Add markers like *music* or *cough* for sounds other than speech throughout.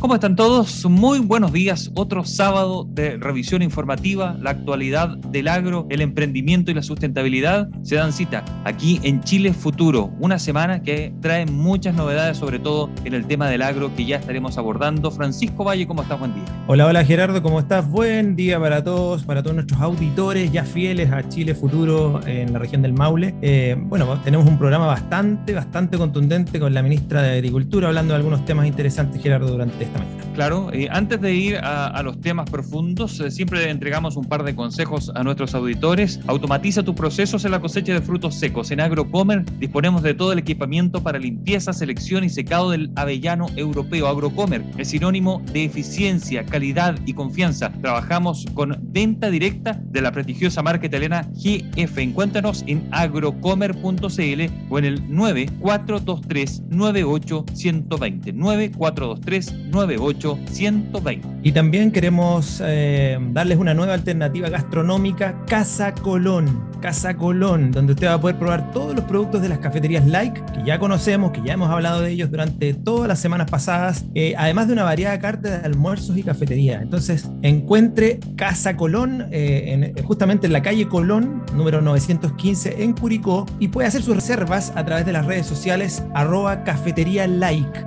¿Cómo están todos? Muy buenos días. Otro sábado de revisión informativa, la actualidad del agro, el emprendimiento y la sustentabilidad se dan cita aquí en Chile Futuro. Una semana que trae muchas novedades, sobre todo en el tema del agro que ya estaremos abordando. Francisco Valle, ¿cómo estás? Buen día. Hola, hola Gerardo, ¿cómo estás? Buen día para todos, para todos nuestros auditores ya fieles a Chile Futuro en la región del Maule. Eh, bueno, tenemos un programa bastante, bastante contundente con la ministra de Agricultura hablando de algunos temas interesantes, Gerardo, durante Claro, antes de ir a, los temas profundos, eh, siempre entregamos un par de consejos a nuestros auditores. Automatiza tus procesos en la cosecha de frutos secos. En Agrocomer disponemos de todo el equipamiento para limpieza, selección y secado del avellano europeo. Agrocomer es sinónimo de eficiencia, calidad y confianza. Trabajamos con venta directa de la prestigiosa marca italiana GF. Encuéntranos en agrocomer.cl o en el 9423 98120 9423 98120. Y también queremos eh, darles una nueva alternativa gastronómica, Casa Colón. Casa Colón, donde usted va a poder probar todos los productos de las cafeterías Like, que ya conocemos, que ya hemos hablado de ellos durante todas las semanas pasadas, eh, además de una variada carta de almuerzos y cafetería. Entonces, encuentre Casa Colón eh, justamente en la calle Colón, número 915 en Curicó, y puede hacer sus reservas a través de las redes sociales arroba cafetería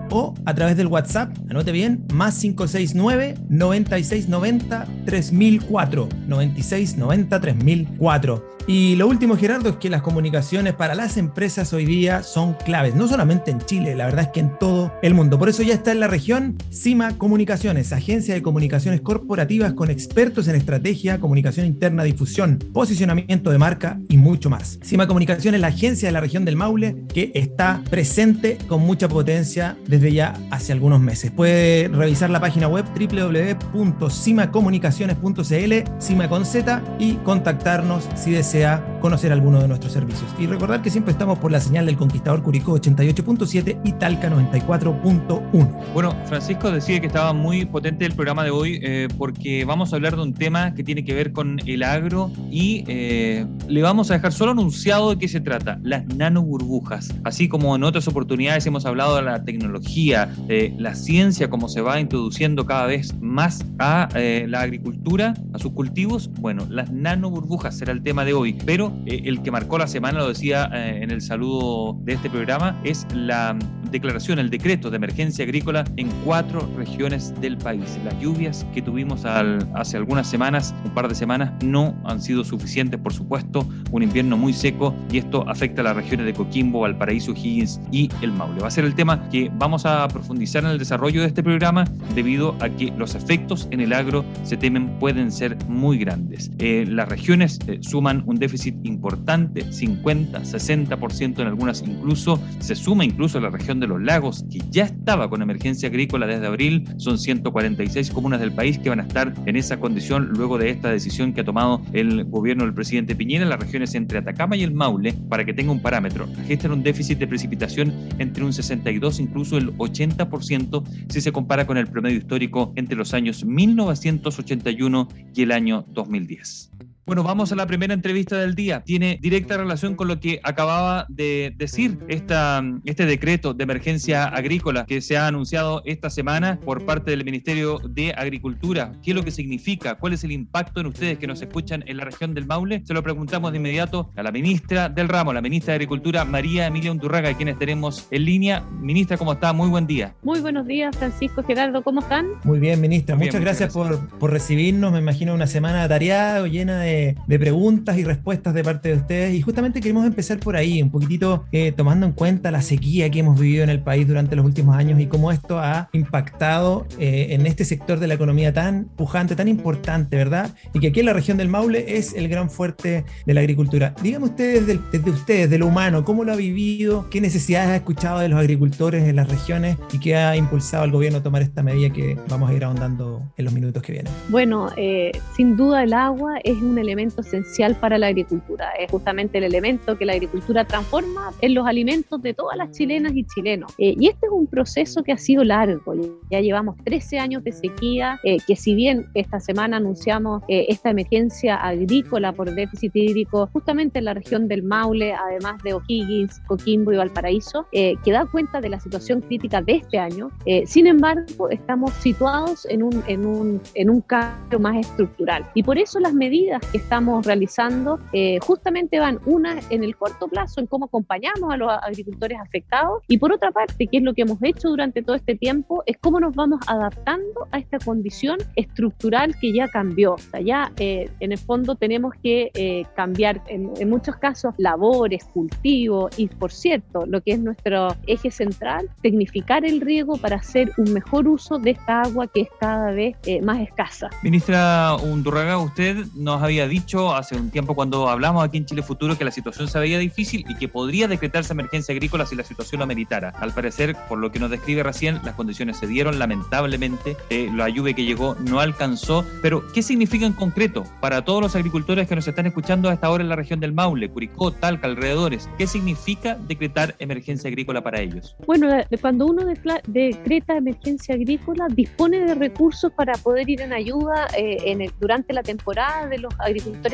o a través del WhatsApp, anote bien, más 569 9690 3004. 9690 3004. Y lo último, Gerardo, es que las comunicaciones para las empresas hoy día son claves, no solamente en Chile, la verdad es que en todo el mundo. Por eso ya está en la región CIMA Comunicaciones, agencia de comunicaciones corporativas con expertos en estrategia, comunicación interna, difusión, posicionamiento de marca y mucho más. CIMA Comunicaciones es la agencia de la región del Maule que está presente con mucha potencia desde ya hace algunos meses. Puede revisar la página web www.cimacomunicaciones.cl, CIMA con Z, y contactarnos si desea sea conocer alguno de nuestros servicios. Y recordar que siempre estamos por la señal del Conquistador Curicó 88.7 y Talca 94.1. Bueno, Francisco decía que estaba muy potente el programa de hoy eh, porque vamos a hablar de un tema que tiene que ver con el agro y eh, le vamos a dejar solo anunciado de qué se trata, las nanoburbujas. Así como en otras oportunidades hemos hablado de la tecnología, de la ciencia, cómo se va introduciendo cada vez más a eh, la agricultura, a sus cultivos, bueno, las nanoburbujas será el tema de hoy pero eh, el que marcó la semana, lo decía eh, en el saludo de este programa, es la declaración, el decreto de emergencia agrícola en cuatro regiones del país. Las lluvias que tuvimos hace algunas semanas, un par de semanas, no han sido suficientes, por supuesto, un invierno muy seco y esto afecta a las regiones de Coquimbo, Valparaíso, Higgins y el Maule. Va a ser el tema que vamos a profundizar en el desarrollo de este programa debido a que los efectos en el agro se temen pueden ser muy grandes. Eh, las regiones suman un déficit importante, 50, 60% en algunas incluso, se suma incluso a la región de los lagos, que ya estaba con emergencia agrícola desde abril, son 146 comunas del país que van a estar en esa condición luego de esta decisión que ha tomado el gobierno del presidente Piñera, las regiones entre Atacama y el Maule, para que tenga un parámetro, registran un déficit de precipitación entre un 62 incluso el 80% si se compara con el promedio histórico entre los años 1981 y el año 2010. Bueno, vamos a la primera entrevista del día. Tiene directa relación con lo que acababa de decir esta, este decreto de emergencia agrícola que se ha anunciado esta semana por parte del Ministerio de Agricultura. ¿Qué es lo que significa? ¿Cuál es el impacto en ustedes que nos escuchan en la región del Maule? Se lo preguntamos de inmediato a la ministra del ramo, la ministra de Agricultura, María Emilia Undurraga, quienes tenemos en línea. Ministra, ¿cómo está? Muy buen día. Muy buenos días, Francisco Gerardo, ¿cómo están? Muy bien, ministra. muchas, gracias, Por, por recibirnos. Me imagino una semana tareada o llena de de, preguntas y respuestas de parte de ustedes. Y justamente queremos empezar por ahí, un poquitito eh, tomando en cuenta la sequía que hemos vivido en el país durante los últimos años y cómo esto ha impactado eh, en este sector de la economía tan pujante, tan importante, ¿verdad? Y que aquí en la región del Maule es el gran fuerte de la agricultura. Díganme ustedes, desde, ustedes, de lo humano, ¿cómo lo ha vivido? ¿Qué necesidades ha escuchado de los agricultores en las regiones y qué ha impulsado al gobierno a tomar esta medida que vamos a ir ahondando en los minutos que vienen? Bueno, eh, sin duda el agua es un elemento esencial para la agricultura. Es justamente el elemento que la agricultura transforma en los alimentos de todas las chilenas y chilenos. Eh, y este es un proceso que ha sido largo. Ya llevamos 13 años de sequía, eh, que si bien esta semana anunciamos eh, esta emergencia agrícola por déficit hídrico justamente en la región del Maule, además de O'Higgins, Coquimbo y Valparaíso, que da cuenta de la situación crítica de este año. sin embargo, estamos situados en un, en un, en un cambio más estructural. Y por eso las medidas que estamos realizando justamente van una en el corto plazo en cómo acompañamos a los agricultores afectados y por otra parte, que es lo que hemos hecho durante todo este tiempo, es cómo nos vamos adaptando a esta condición estructural que ya cambió. O sea, ya eh, en el fondo tenemos que eh, cambiar en, muchos casos labores, cultivos y por cierto, lo que es nuestro eje central, tecnificar el riego para hacer un mejor uso de esta agua que es cada vez eh, más escasa. Ministra Undurraga, usted nos había dicho hace un tiempo cuando hablamos aquí en Chile Futuro que la situación se veía difícil y que podría decretarse emergencia agrícola si la situación lo ameritara. Al parecer, por lo que nos describe recién, las condiciones se dieron lamentablemente, eh, la lluvia que llegó no alcanzó, pero ¿qué significa en concreto para todos los agricultores que nos están escuchando a esta hora en la región del Maule, Curicó, Talca, alrededores? ¿Qué significa decretar emergencia agrícola para ellos? Bueno, cuando uno decreta emergencia agrícola, dispone de recursos para poder ir en ayuda eh, durante la temporada de los agricultores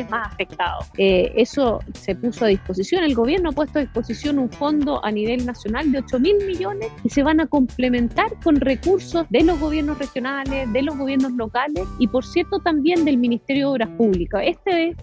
más afectados. Eh, eso se puso a disposición, el gobierno ha puesto a disposición un fondo a nivel nacional de 8 mil millones y se van a complementar con recursos de los gobiernos regionales, de los gobiernos locales y por cierto también del Ministerio de Obras Públicas. Este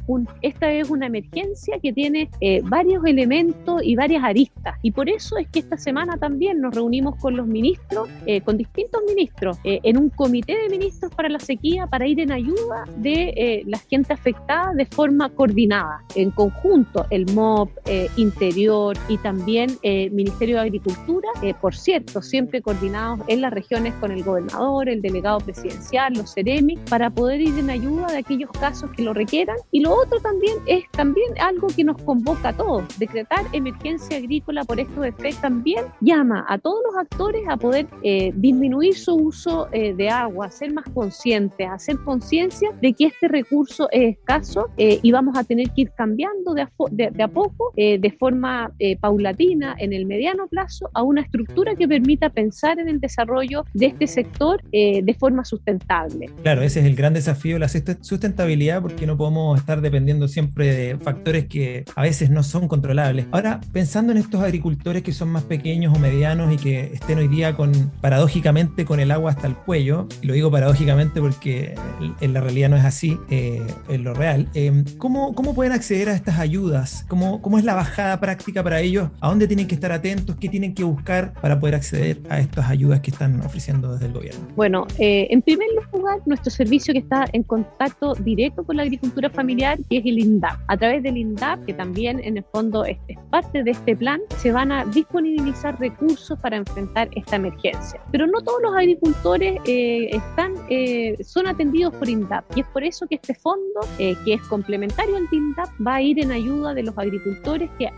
esta es una emergencia que tiene eh, varios elementos y varias aristas y por eso es que esta semana también nos reunimos con los ministros, eh, con distintos ministros, en un comité de ministros para la sequía para ir en ayuda de la gente afectada de forma coordinada, en conjunto, el MOP, Interior y también Ministerio de Agricultura, por cierto, siempre coordinados en las regiones con el gobernador, el delegado presidencial, los CEREMI, para poder ir en ayuda de aquellos casos que lo requieran. Y lo otro también es también algo que nos convoca a todos, decretar emergencia agrícola por estos efectos también llama a todos los actores a poder eh, disminuir su uso eh, de agua, ser más conscientes, hacer conciencia de que este recurso es escaso eh, y vamos a tener que ir cambiando de a, de a poco, de forma paulatina en el mediano plazo, a una estructura que permita pensar en el desarrollo de este sector de forma sustentable. Claro, ese es el gran desafío, la sustentabilidad, porque no podemos estar dependiendo siempre de factores que a veces no son controlables. Ahora, pensando en estos agricultores que son más pequeños o medianos y que estén hoy día con, paradójicamente con el agua hasta el cuello, y lo digo paradójicamente porque en la realidad no es así, eh, en lo real, eh, ¿cómo, ¿cómo pueden acceder a estas ayudas? ¿Cómo, ¿Cómo es la bajada práctica para ellos? ¿A dónde tienen que estar atentos? ¿Qué tienen que buscar para poder acceder a estas ayudas que están ofreciendo desde el gobierno? Bueno, eh, en primer lugar, nuestro servicio que está en contacto directo con la agricultura familiar, que es el INDAP. A través del INDAP, que también en el fondo es, parte de este plan, se van a disponibilizar recursos para enfrentar esta emergencia. Pero no todos los agricultores eh, están, eh, son atendidos por INDAP y es por eso que este fondo, que es complementario al INDAP, va a ir en ayuda de los agricultores que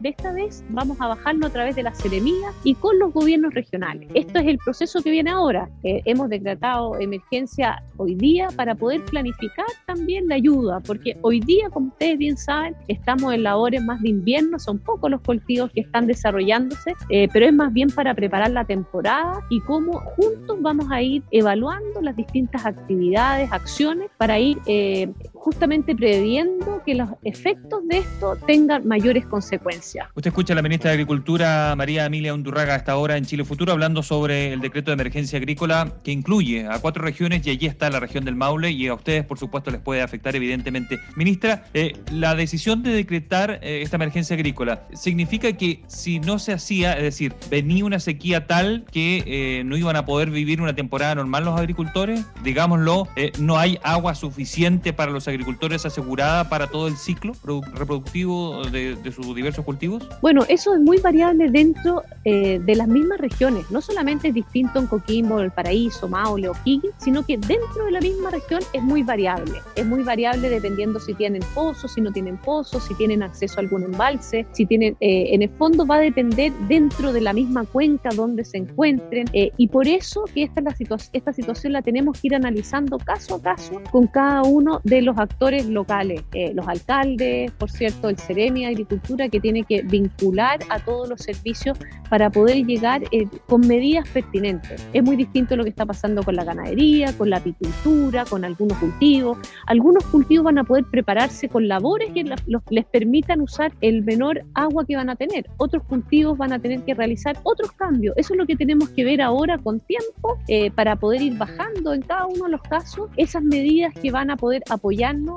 de esta vez vamos a bajarlo a través de la seremía y con los gobiernos regionales. Esto es el proceso que viene ahora. Eh, hemos decretado emergencia hoy día para poder planificar también la ayuda, porque hoy día, como ustedes bien saben, estamos en labores más de invierno, son pocos los cultivos que están desarrollándose, eh, pero es más bien para preparar la temporada y cómo juntos vamos a ir evaluando las distintas actividades, acciones para ir eh, justamente previendo que los efectos de esto tengan mayores consecuencias. Usted escucha a la ministra de Agricultura, María Emilia Undurraga, hasta ahora en Chile Futuro, hablando sobre el decreto de emergencia agrícola que incluye a cuatro regiones y allí está la región del Maule y a ustedes, por supuesto, les puede afectar evidentemente. Ministra, eh, la decisión de decretar eh, esta emergencia agrícola significa que si no se hacía, es decir, venía una sequía tal que eh, no iban a poder vivir una temporada normal los agricultores, digámoslo, no hay agua suficiente para los agricultores asegurada para todo el ciclo reproductivo de, sus diversos cultivos? Bueno, eso es muy variable dentro eh, de las mismas regiones. No solamente es distinto en Coquimbo, El Paraíso, Maule o Higgins, sino que dentro de la misma región es muy variable. Es muy variable dependiendo si tienen pozos, si no tienen pozos, si tienen acceso a algún embalse, si tienen, eh, en el fondo va a depender dentro de la misma cuenca donde se encuentren. Eh, y por eso que esta, es la esta situación la tenemos que ir analizando caso a caso con cada uno de los actores actores locales, eh, los alcaldes, por cierto, el Ceremi Agricultura, que tiene que vincular a todos los servicios para poder llegar eh, con medidas pertinentes. Es muy distinto lo que está pasando con la ganadería, con la apicultura, con algunos cultivos. Algunos cultivos van a poder prepararse con labores que les permitan usar el menor agua que van a tener. Otros cultivos van a tener que realizar otros cambios. Eso es lo que tenemos que ver ahora con tiempo eh, para poder ir bajando en cada uno de los casos esas medidas que van a poder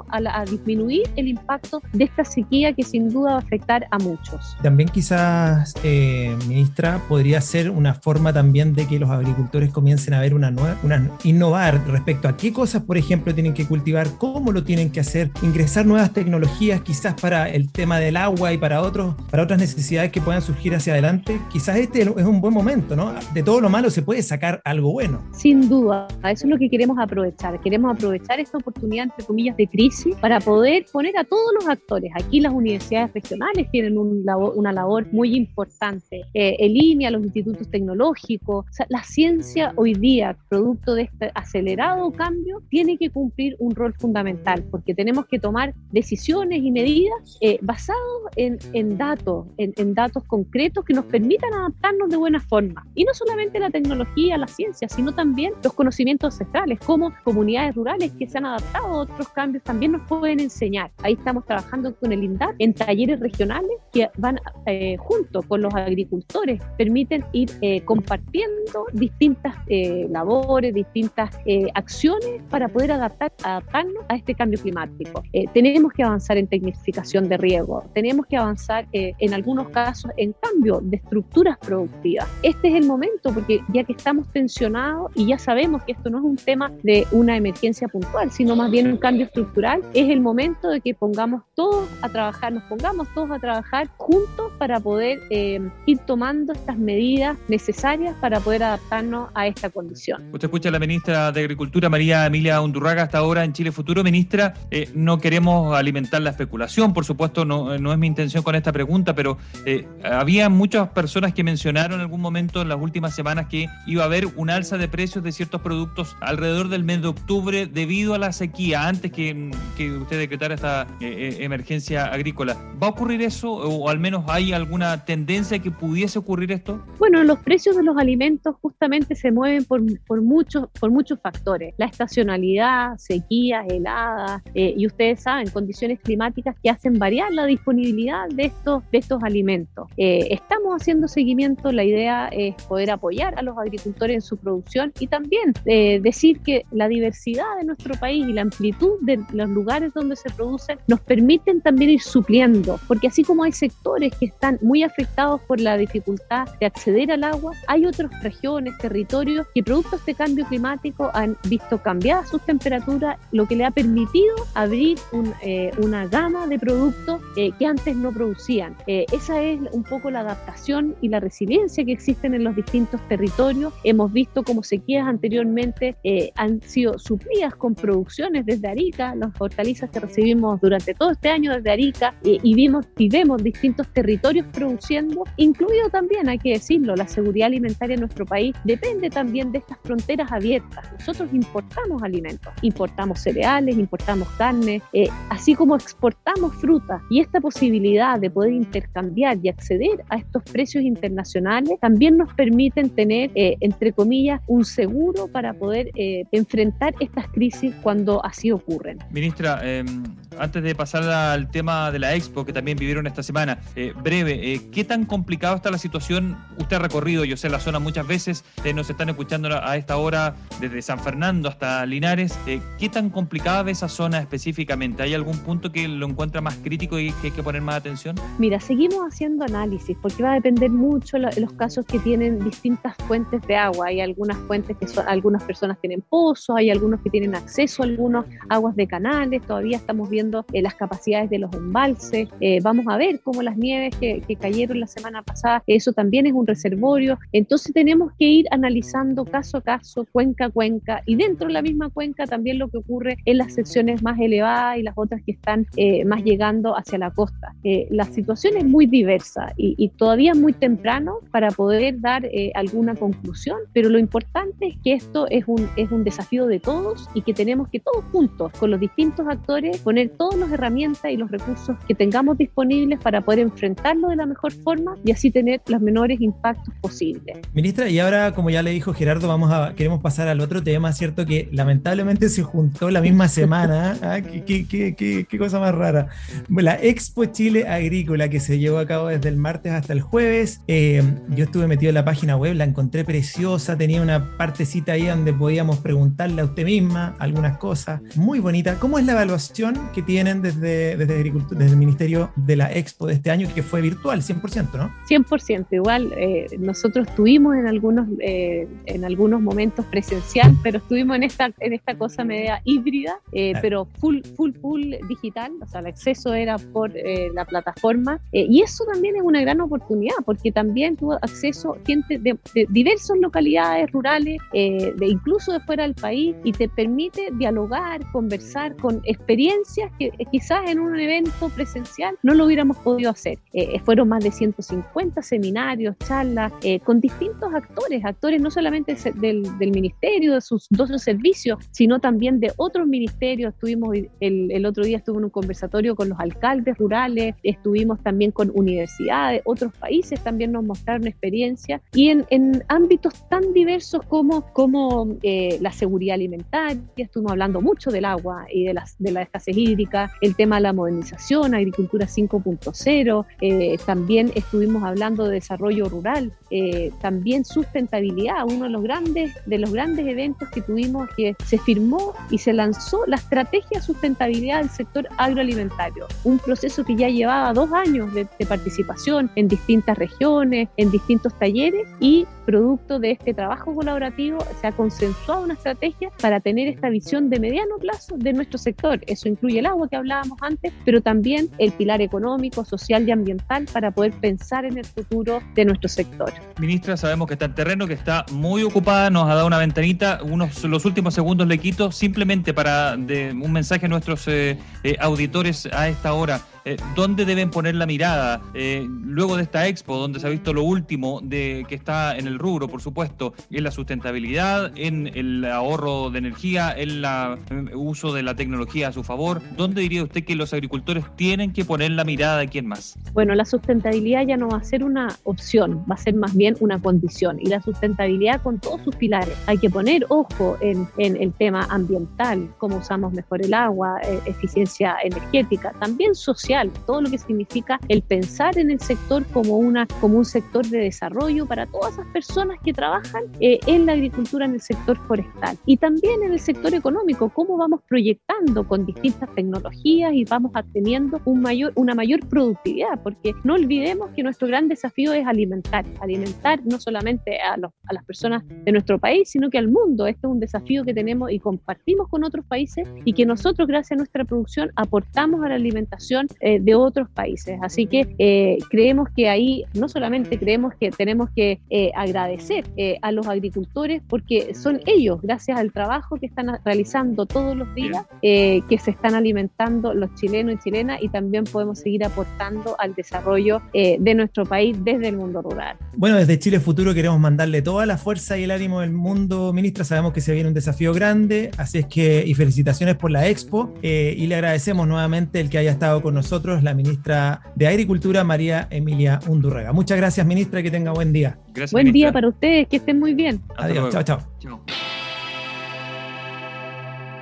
a, disminuir el impacto de esta sequía que sin duda va a afectar a muchos. También quizás, eh, ministra, podría ser una forma también de que los agricultores comiencen a ver una nueva, una, innovar respecto a qué cosas, por ejemplo, tienen que cultivar, cómo lo tienen que hacer, ingresar nuevas tecnologías quizás para el tema del agua y para, otros, para otras necesidades que puedan surgir hacia adelante. Quizás este es un buen momento, ¿no? De todo lo malo se puede sacar algo bueno. Sin duda, eso es lo que queremos aprovechar. Queremos aprovechar esta oportunidad, entre comillas, de crisis para poder poner a todos los actores. Aquí las universidades regionales tienen una labor muy importante. Eh, el INEA, los institutos tecnológicos, la ciencia hoy día, producto de este acelerado cambio, tiene que cumplir un rol fundamental porque tenemos que tomar decisiones y medidas eh, basadas en, en datos, en, en datos concretos que nos permitan adaptarnos de buena forma. Y no solamente la tecnología, la ciencia, sino también los conocimientos ancestrales, como comunidades rurales que se han adaptado a otros cambios también nos pueden enseñar. Ahí estamos trabajando con el INDAP en talleres regionales que van eh, junto con los agricultores, permiten ir eh, compartiendo distintas eh, labores, distintas acciones para poder adaptar, adaptarnos a este cambio climático. tenemos que avanzar en tecnificación de riego, tenemos que avanzar en algunos casos en cambio de estructuras productivas. Este es el momento porque ya que estamos tensionados y ya sabemos que esto no es un tema de una emergencia puntual, sino más bien un cambio estructural, es el momento de que pongamos todos a trabajar, nos pongamos todos a trabajar juntos para poder eh, ir tomando estas medidas necesarias para poder adaptarnos a esta condición. Usted escucha a la ministra de Agricultura, María Emilia Undurraga, hasta ahora en Chile Futuro. Ministra, eh, no queremos alimentar la especulación, por supuesto, no, no es mi intención con esta pregunta, pero eh, había muchas personas que mencionaron en algún momento en las últimas semanas que iba a haber un alza de precios de ciertos productos alrededor del mes de octubre debido a la sequía, antes que, que usted decretara esta eh, eh, emergencia agrícola. ¿Va a ocurrir eso o al menos hay alguna tendencia que pudiese ocurrir esto? Bueno, los precios de los alimentos justamente se mueven por, por, muchos, por muchos factores. La estacionalidad, sequías, heladas, eh, y ustedes saben, condiciones climáticas que hacen variar la disponibilidad de estos, de estos alimentos. estamos haciendo seguimiento, la idea es poder apoyar a los agricultores en su producción y también decir que la diversidad de nuestro país y la amplitud de los lugares donde se producen nos permiten también ir supliendo, porque así como hay sectores que están muy afectados por la dificultad de acceder al agua, hay otras regiones, territorios que producto de este cambio climático han visto cambiadas sus temperaturas, lo que le ha permitido abrir eh, una gama de productos eh, que antes no producían. Eh, esa es un poco la adaptación y la resiliencia que existen en los distintos territorios. Hemos visto como sequías anteriormente han sido suplidas con producciones desde Arica, las hortalizas que recibimos durante todo este año desde Arica, y vimos y vemos distintos territorios produciendo, incluido también, hay que decirlo, la seguridad alimentaria en nuestro país depende también de estas fronteras abiertas. Nosotros importamos alimentos, importamos cereales, importamos carne, eh, así como exportamos frutas, y esta posibilidad de poder intercambiar y acceder a estos precios internacionales también nos permiten tener, eh, entre comillas, un seguro para poder eh, enfrentar estas crisis cuando así ocurren. Ministra, em, antes de pasar al tema de la expo que también vivieron esta semana, eh, breve, eh, ¿qué tan complicado está la situación? Usted ha recorrido, yo sé, la zona muchas veces, eh, nos están escuchando a esta hora desde San Fernando hasta Linares. ¿Qué tan complicada ve esa zona específicamente? ¿Hay algún punto que lo encuentra más crítico y que hay que poner más atención? Mira, seguimos haciendo análisis porque va a depender mucho los casos que tienen distintas fuentes de agua. Hay algunas fuentes que son, algunas personas tienen pozos, hay algunos que tienen acceso a algunas aguas de canales, todavía estamos viendo eh, las capacidades de los embalses, eh, vamos a ver cómo las nieves que, cayeron la semana pasada, eso también es un reservorio, entonces tenemos que ir analizando caso a caso, cuenca a cuenca, y dentro de la misma cuenca también lo que ocurre en las secciones más elevadas y las otras que están eh, más llegando hacia la costa. la situación es muy diversa y, y, todavía muy temprano para poder dar alguna conclusión, pero lo importante es que esto es un, es un desafío de todos y que tenemos que todos juntos, con los distintos actores, poner todas las herramientas y los recursos que tengamos disponibles para poder enfrentarlo de la mejor forma y así tener los menores impactos posibles. Ministra, y ahora, como ya le dijo Gerardo, vamos a, queremos pasar al otro tema, ¿cierto? Que lamentablemente se juntó la misma semana. ¿ah? ¿Qué, qué, qué, qué, cosa más rara. La Expo Chile Agrícola que se llevó a cabo desde el martes hasta el jueves. Eh, yo estuve metido en la página web, la encontré preciosa, tenía una partecita ahí donde podíamos preguntarle a usted misma algunas cosas. Muy bonita. ¿Cómo es la evaluación que tienen desde, desde, Agricultura, desde el Ministerio de la Expo de este año, que fue virtual, 100%, ¿no? 100%. Igual eh, nosotros tuvimos en algunos, eh, en algunos momentos presencial, pero estuvimos en esta, en esta cosa media híbrida, pero full, full, full digital. O sea, el acceso era por la plataforma. y eso también es una gran oportunidad, porque también tuvo acceso gente de, diversas localidades rurales, de incluso de fuera del país, y te permite dialogar, conversar con experiencias que quizás en un evento presencial no lo hubiéramos podido hacer. Eh, fueron más de 150 seminarios, charlas, eh, con distintos actores, actores no solamente del, del, ministerio, de sus 12 servicios, sino también de otros ministerios. Estuvimos el, el otro día estuve en un conversatorio con los alcaldes rurales, estuvimos también con universidades, otros países también nos mostraron experiencia y en, en ámbitos tan diversos como, como eh, la seguridad alimentaria, estuvimos hablando mucho del agua y de, las, de la escasez hídrica, el tema de la modernización, agricultura 5.0, eh, también estuvimos hablando de desarrollo rural, eh, también sustentabilidad, uno de los grandes de los grandes eventos que tuvimos que se firmó y se lanzó la estrategia de sustentabilidad del sector agroalimentario, un proceso que ya llevaba dos años de, de participación en distintas regiones, en distintos talleres y producto de este trabajo colaborativo se ha consensuado una estrategia para tener esta visión de mediano plazo de nuestro sector. Eso incluye el agua que hablábamos antes, pero también el pilar económico, social y ambiental para poder pensar en el futuro de nuestro sector. Ministra, sabemos que está en terreno, que está muy ocupada, nos ha dado una ventanita, unos los últimos segundos le quito simplemente para de, un mensaje a nuestros eh, eh, auditores a esta hora. Eh, dónde deben poner la mirada eh, luego de esta expo, donde se ha visto lo último de que está en el rubro, por supuesto, en la sustentabilidad, en el ahorro de energía, en el eh, uso de la tecnología a su favor. ¿Dónde diría usted que los agricultores tienen que poner la mirada de quién más? Bueno, la sustentabilidad ya no va a ser una opción, va a ser más bien una condición. Y la sustentabilidad con todos sus pilares. Hay que poner ojo en, en el tema ambiental, cómo usamos mejor el agua, eficiencia energética, también social todo lo que significa el pensar en el sector como, una, como un sector de desarrollo para todas esas personas que trabajan eh, en la agricultura, en el sector forestal y también en el sector económico, cómo vamos proyectando con distintas tecnologías y vamos teniendo un mayor, una mayor productividad, porque no olvidemos que nuestro gran desafío es alimentar, alimentar no solamente a, los, a las personas de nuestro país, sino que al mundo. Este es un desafío que tenemos y compartimos con otros países y que nosotros, gracias a nuestra producción, aportamos a la alimentación eh, de otros países. Así que eh, creemos que ahí no solamente creemos que tenemos que eh, agradecer a los agricultores porque son ellos, gracias al trabajo que están realizando todos los días, que se están alimentando los chilenos y chilenas y también podemos seguir aportando al desarrollo de nuestro país desde el mundo rural. Bueno, desde Chile Futuro queremos mandarle toda la fuerza y el ánimo del mundo, ministra. Sabemos que se viene un desafío grande, así es que y felicitaciones por la expo y le agradecemos nuevamente el que haya estado con nosotros nosotros la ministra de Agricultura, María Emilia Undurraga. Muchas gracias, ministra, y que tenga buen día. Gracias, buen día para ustedes, que estén muy bien. Adiós, chao, chao.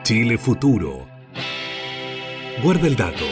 Chile Futuro. Guarda el dato.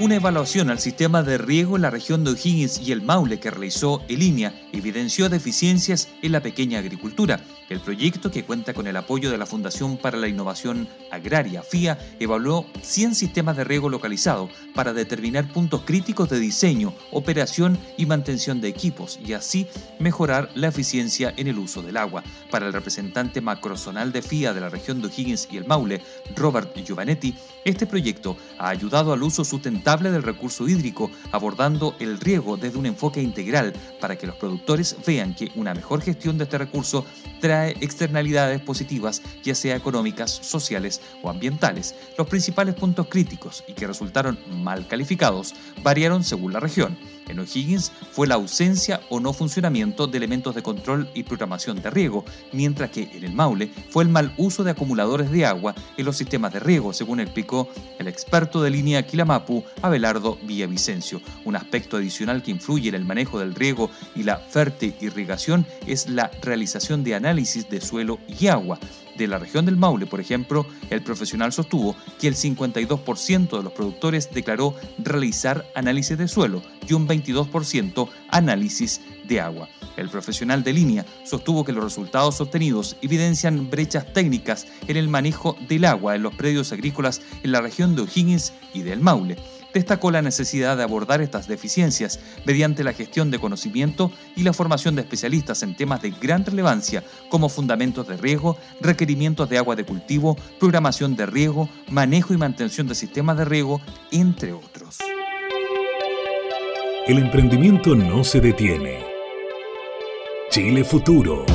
Una evaluación al sistema de riego en la región de O'Higgins y el Maule que realizó Elinia evidenció deficiencias en la pequeña agricultura. El proyecto, que cuenta con el apoyo de la Fundación para la Innovación Agraria, FIA, evaluó 100 sistemas de riego localizado para determinar puntos críticos de diseño, operación y mantención de equipos y así mejorar la eficiencia en el uso del agua. Para el representante macrozonal de FIA de la región de O'Higgins y el Maule, Robert Giovanetti, este proyecto ha ayudado al uso sustentable del recurso hídrico, abordando el riego desde un enfoque integral para que los productores vean que una mejor gestión de este recurso trae externalidades positivas, ya sea económicas, sociales o ambientales. Los principales puntos críticos y que resultaron mal calificados variaron según la región. En O'Higgins fue la ausencia o no funcionamiento de elementos de control y programación de riego, mientras que en el Maule fue el mal uso de acumuladores de agua en los sistemas de riego, según explicó el experto de línea Quilamapu, Abelardo Villavicencio. Un aspecto adicional que influye en el manejo del riego y la fértil irrigación es la realización de análisis de suelo y agua de la región del Maule, por ejemplo, el profesional sostuvo que el 52% de los productores declaró realizar análisis de suelo y un 22% análisis de agua. El profesional de línea sostuvo que los resultados obtenidos evidencian brechas técnicas en el manejo del agua en los predios agrícolas en la región de O'Higgins y del Maule destacó la necesidad de abordar estas deficiencias mediante la gestión de conocimiento y la formación de especialistas en temas de gran relevancia como fundamentos de riego, requerimientos de agua de cultivo, programación de riego, manejo y mantención de sistemas de riego, entre otros. El emprendimiento no se detiene. Chile Futuro.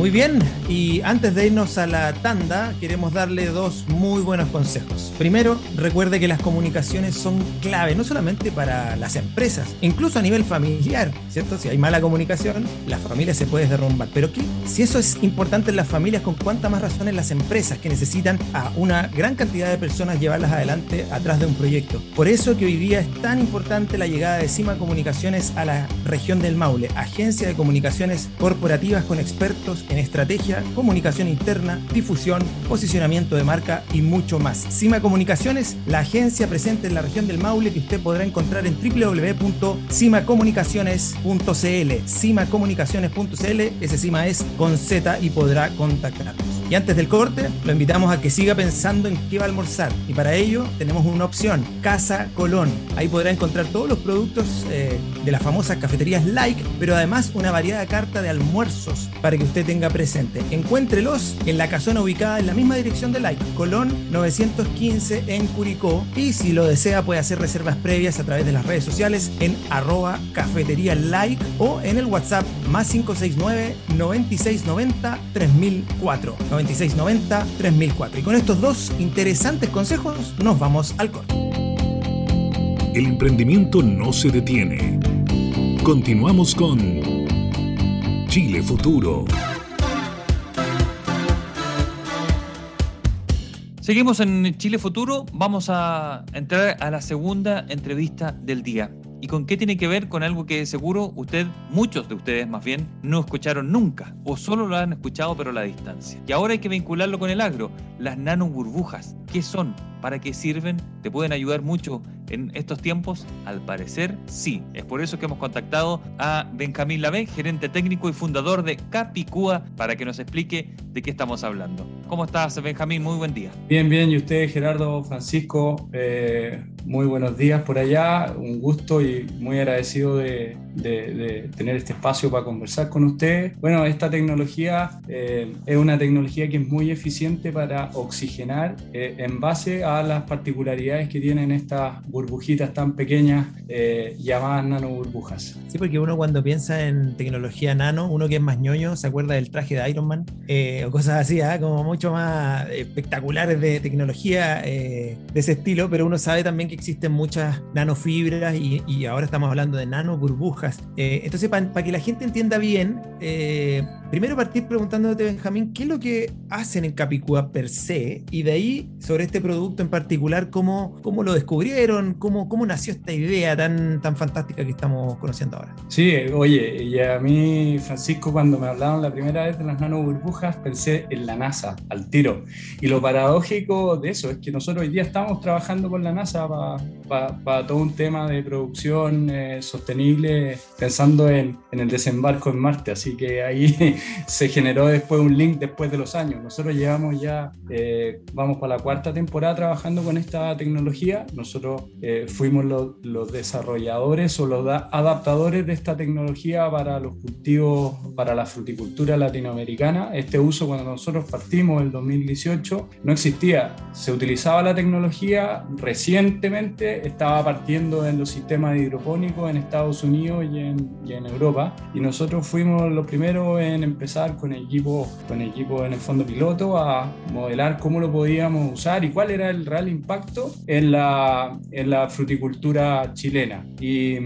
Muy bien, y antes de irnos a la tanda, queremos darle dos muy buenos consejos. Primero, recuerde que las comunicaciones son clave, no solamente para las empresas, incluso a nivel familiar, ¿cierto? Si hay mala comunicación, la familia se puede derrumbar. Pero. Si eso es importante en las familias, ¿con cuánta más razón en las empresas que necesitan a una gran cantidad de personas llevarlas adelante atrás de un proyecto? Por eso que hoy día es tan importante la llegada de Cima Comunicaciones a la región del Maule, agencia de comunicaciones corporativas con expertos en estrategia, comunicación interna, difusión, posicionamiento de marca y mucho más. Cima Comunicaciones, la agencia presente en la región del Maule que usted podrá encontrar en www.cimacomunicaciones.cl. Cimacomunicaciones.cl, ese Cima es con Z y podrá contactarnos. Y antes del corte, lo invitamos a que siga pensando en qué va a almorzar. Y para ello tenemos una opción, Casa Colón. Ahí podrá encontrar todos los productos eh, de las famosas cafeterías Like, pero además una variada carta de almuerzos para que usted tenga presente. Encuéntrelos en la casona ubicada en la misma dirección de Like, Colón 915 en Curicó. Y si lo desea puede hacer reservas previas a través de las redes sociales en arroba cafetería o en el WhatsApp más 569 9690 3004. 9690-3004. Y con estos dos interesantes consejos nos vamos al corte. El emprendimiento no se detiene. Continuamos con Chile Futuro. Seguimos en Chile Futuro, vamos a entrar a la segunda entrevista del día. ¿Y con qué tiene que ver? Con algo que seguro usted, muchos de ustedes más bien, no escucharon nunca o solo lo han escuchado pero a la distancia. Y ahora hay que vincularlo con el agro, las nanoburbujas. ¿Qué son? ¿Para qué sirven? ¿Te pueden ayudar mucho en estos tiempos? Al parecer, sí. Es por eso que hemos contactado a Benjamín Lavé, gerente técnico y fundador de Capicúa, para que nos explique de qué estamos hablando. ¿Cómo estás, Benjamín? Muy buen día. Bien, bien. ¿Y usted, Gerardo, Francisco? Eh, muy buenos días por allá. Un gusto y muy agradecido de, tener este espacio para conversar con usted. Bueno, esta tecnología eh, es una tecnología que es muy eficiente para oxigenar eh, en base a las particularidades que tienen estas burbujitas tan pequeñas eh, llamadas nanoburbujas. Sí, porque uno cuando piensa en tecnología nano, uno que es más ñoño, se acuerda del traje de Iron Man eh, o cosas así, ¿ah? como mucho más espectaculares de tecnología de ese estilo, pero uno sabe también que existen muchas nanofibras y, y ahora estamos hablando de nanoburbujas. Entonces, para que la gente entienda bien, primero partir preguntándote, Benjamín, ¿qué es lo que hacen en Capicúa per se? Y de ahí sobre este producto en particular, cómo, cómo lo descubrieron, cómo, cómo nació esta idea tan, tan fantástica que estamos conociendo ahora. Sí, oye, y a mí, Francisco, cuando me hablaron la primera vez de las nanoburbujas, pensé en la NASA, al tiro. Y lo paradójico de eso es que nosotros hoy día estamos trabajando con la NASA para todo un tema de producción eh, sostenible, pensando en, en el desembarco en Marte. Así que ahí *laughs* se generó después un link después de los años. Nosotros llevamos ya, eh, vamos para la cuarta temporada trabajando con esta tecnología. Nosotros eh, fuimos los, desarrolladores o los adaptadores de esta tecnología para los cultivos, para la fruticultura latinoamericana. Este uso cuando nosotros partimos el 2018 no existía. Se utilizaba la tecnología, recientemente estaba partiendo en los sistemas hidropónicos en Estados Unidos y en, y en Europa y nosotros fuimos los primeros en empezar con equipo, con equipo en el fondo piloto a modelar cómo lo podíamos usar y cuál era el real impacto en la, en la fruticultura chilena. Y,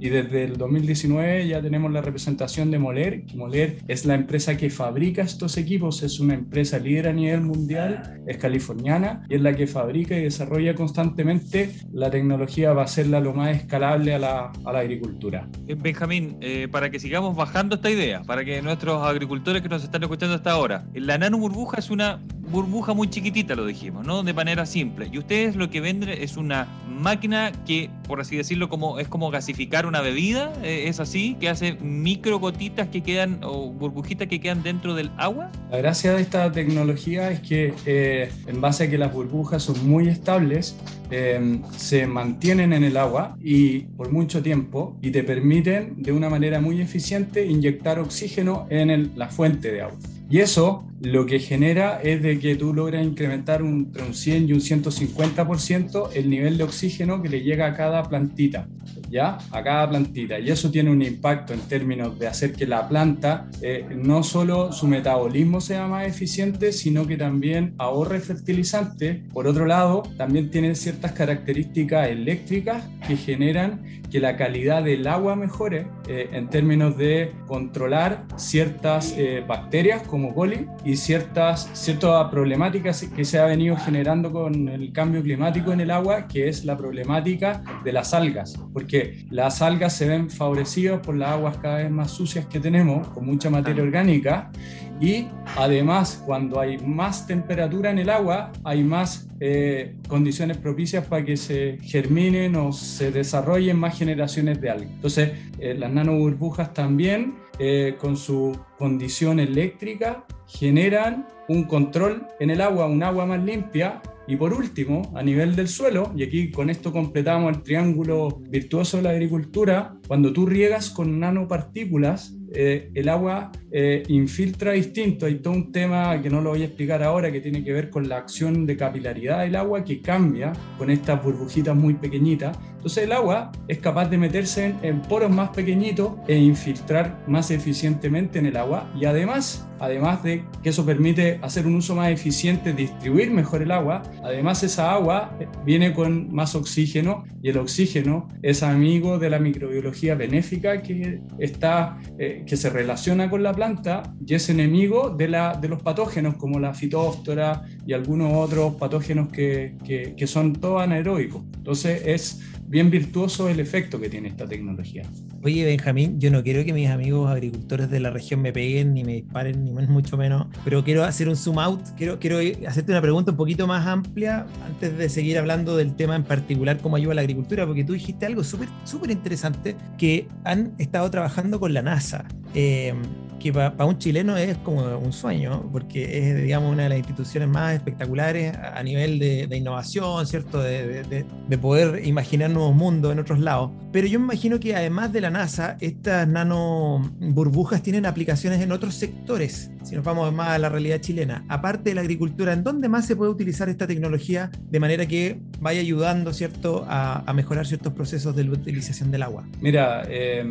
y desde el 2019 ya tenemos la representación de Moler, Moler es la empresa que fabrica estos equipos, es una empresa líder a nivel mundial, es californiana y es la que fabrica y desarrolla constantemente la tecnología para hacerla lo más escalable a la, a la agricultura. Eh, Benjamín, eh, para que sigamos bajando esta idea, para que nuestros agricultores que nos están escuchando hasta ahora, la nano burbuja es una burbuja muy chiquitita, lo dijimos, ¿no? De manera simple. Y ustedes lo que venden es una máquina que, por así decirlo, como es como gasificar una bebida, eh, es así, que hace micro gotitas que quedan o burbujitas que quedan dentro del agua. La gracia de esta tecnología es que eh, en base a que las burbujas son muy estables, eh, se mantienen en el agua y por mucho tiempo y te permiten de una manera muy eficiente inyectar oxígeno en la fuente de agua. Y eso lo que genera es de que tú logras incrementar un, entre un 100 y un 150% el nivel de oxígeno que le llega a cada plantita, ¿ya? A cada plantita. Y eso tiene un impacto en términos de hacer que la planta eh, no solo su metabolismo sea más eficiente, sino que también ahorre fertilizante. Por otro lado, también tiene ciertas características eléctricas que generan que la calidad del agua mejore eh, en términos de controlar ciertas eh, bacterias como coli y ciertas, ciertas problemáticas que se ha venido generando con el cambio climático en el agua, que es la problemática de las algas, porque las algas se ven favorecidas por las aguas cada vez más sucias que tenemos, con mucha materia orgánica, y además cuando hay más temperatura en el agua, hay más eh, condiciones propicias para que se germinen o se desarrollen más generaciones de algas. Entonces, eh, las nanoburbujas también, eh, con su condición eléctrica, generan un control en el agua, un agua más limpia. Y por último, a nivel del suelo, y aquí con esto completamos el triángulo virtuoso de la agricultura, cuando tú riegas con nanopartículas, eh, el agua eh, infiltra distinto. Hay todo un tema que no lo voy a explicar ahora que tiene que ver con la acción de capilaridad del agua que cambia con estas burbujitas muy pequeñitas. Entonces el agua es capaz de meterse en, en poros más pequeñitos e infiltrar más eficientemente en el agua y además, además de que eso permite hacer un uso más eficiente, distribuir mejor el agua, además esa agua viene con más oxígeno y el oxígeno es amigo de la microbiología benéfica que está eh, que se relaciona con la planta y es enemigo de, la, de los patógenos como la fitóftora y algunos otros patógenos que, que, que son todos anaeróbicos. Entonces es bien virtuoso el efecto que tiene esta tecnología. Oye, Benjamín, yo no quiero que mis amigos agricultores de la región me peguen, ni me disparen, ni mucho menos, pero quiero hacer un zoom out, quiero, quiero hacerte una pregunta un poquito más amplia antes de seguir hablando del tema en particular, cómo ayuda a la agricultura, porque tú dijiste algo súper súper interesante, que han estado trabajando con la NASA. Eh, que para un chileno es como un sueño, porque es, digamos, una de las instituciones más espectaculares a, nivel de, innovación, ¿cierto? De, de, de, poder imaginar nuevos mundos en otros lados. Pero yo me imagino que además de la NASA, estas nano burbujas tienen aplicaciones en otros sectores, si nos vamos más a la realidad chilena. Aparte de la agricultura, ¿en dónde más se puede utilizar esta tecnología de manera que vaya ayudando, ¿cierto?, a, mejorar ciertos procesos de utilización del agua. Mira, eh,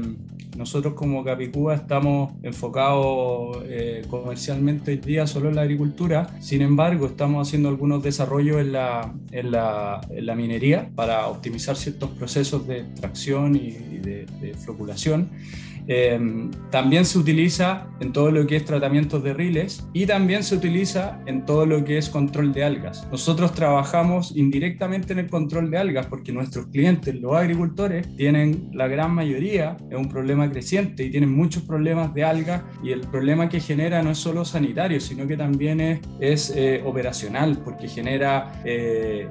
nosotros como Capicúa estamos enfocados eh, comercialmente hoy día solo en la agricultura, sin embargo estamos haciendo algunos desarrollos en la, en la, en la minería para optimizar ciertos procesos de extracción y, y de, de floculación. Eh, también se utiliza en todo lo que es tratamientos de riles y también se utiliza en todo lo que es control de algas. Nosotros trabajamos indirectamente en el control de algas porque nuestros clientes, los agricultores, tienen la gran mayoría, es un problema creciente y tienen muchos problemas de algas y el problema que genera no es solo sanitario, sino que también es, es eh, operacional porque genera eh,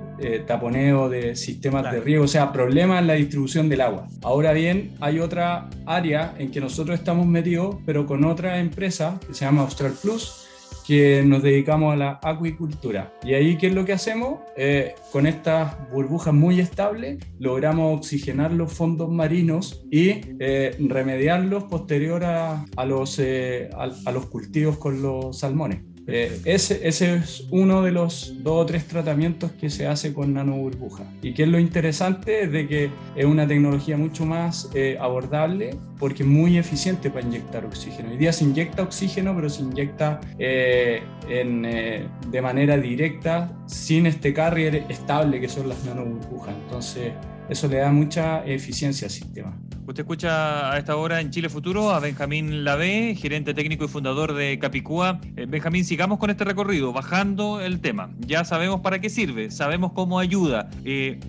taponeo de sistemas claro. de riego, o sea, problemas en la distribución del agua. Ahora bien, hay otra área en que nosotros estamos metidos, pero con otra empresa que se llama Austral Plus, que nos dedicamos a la acuicultura. Y ahí, ¿qué es lo que hacemos? Eh, con estas burbujas muy estables, logramos oxigenar los fondos marinos y eh, remediarlos posterior eh, a, los cultivos con los salmones. Eh, ese, ese, es uno de los dos o tres tratamientos que se hace con nanoburbuja. Y que es lo interesante es de que es una tecnología mucho más eh, abordable porque es muy eficiente para inyectar oxígeno. Hoy día se inyecta oxígeno, pero se inyecta eh, en, de manera directa sin este carrier estable que son las nanoburbujas. Entonces, eso le da mucha eficiencia al sistema. Usted escucha a esta hora en Chile Futuro a Benjamín Lavé, gerente técnico y fundador de Capicúa. Eh, Benjamín, sigamos con este recorrido, bajando el tema. Ya sabemos para qué sirve, sabemos cómo ayuda. Eh,